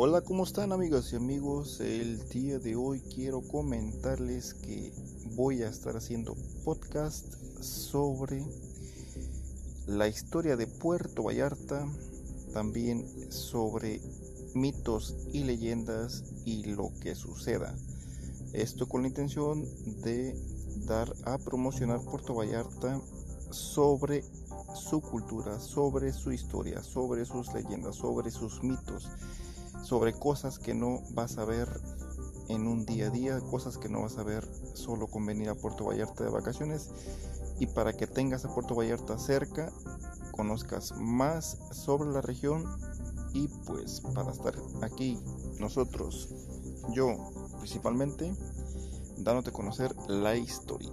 Hola, ¿cómo están amigas y amigos? El día de hoy quiero comentarles que voy a estar haciendo podcast sobre la historia de Puerto Vallarta, también sobre mitos y leyendas y lo que suceda. Esto con la intención de dar a promocionar Puerto Vallarta sobre su cultura, sobre su historia, sobre sus leyendas, sobre sus mitos sobre cosas que no vas a ver en un día a día, cosas que no vas a ver solo con venir a Puerto Vallarta de vacaciones y para que tengas a Puerto Vallarta cerca, conozcas más sobre la región y pues para estar aquí nosotros, yo principalmente, dándote a conocer la historia.